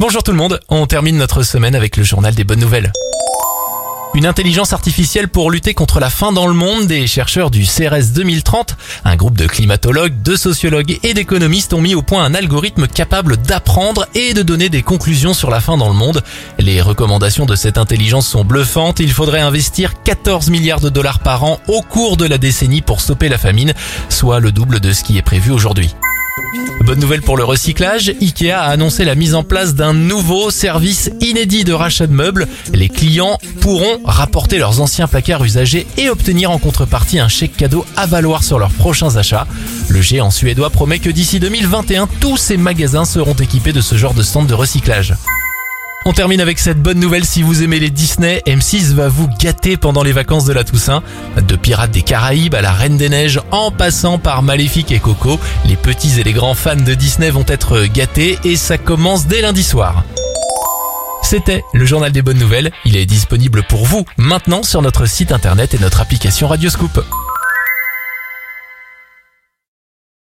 Bonjour tout le monde, on termine notre semaine avec le journal des bonnes nouvelles. Une intelligence artificielle pour lutter contre la faim dans le monde, des chercheurs du CRS 2030, un groupe de climatologues, de sociologues et d'économistes ont mis au point un algorithme capable d'apprendre et de donner des conclusions sur la faim dans le monde. Les recommandations de cette intelligence sont bluffantes, il faudrait investir 14 milliards de dollars par an au cours de la décennie pour stopper la famine, soit le double de ce qui est prévu aujourd'hui. Bonne nouvelle pour le recyclage, Ikea a annoncé la mise en place d'un nouveau service inédit de rachat de meubles. Les clients pourront rapporter leurs anciens placards usagés et obtenir en contrepartie un chèque cadeau à valoir sur leurs prochains achats. Le géant suédois promet que d'ici 2021, tous ces magasins seront équipés de ce genre de stand de recyclage. On termine avec cette bonne nouvelle si vous aimez les Disney, M6 va vous gâter pendant les vacances de la Toussaint. De Pirates des Caraïbes à la Reine des Neiges en passant par Maléfique et Coco, les petits et les grands fans de Disney vont être gâtés et ça commence dès lundi soir. C'était le journal des bonnes nouvelles, il est disponible pour vous maintenant sur notre site internet et notre application Radioscoop.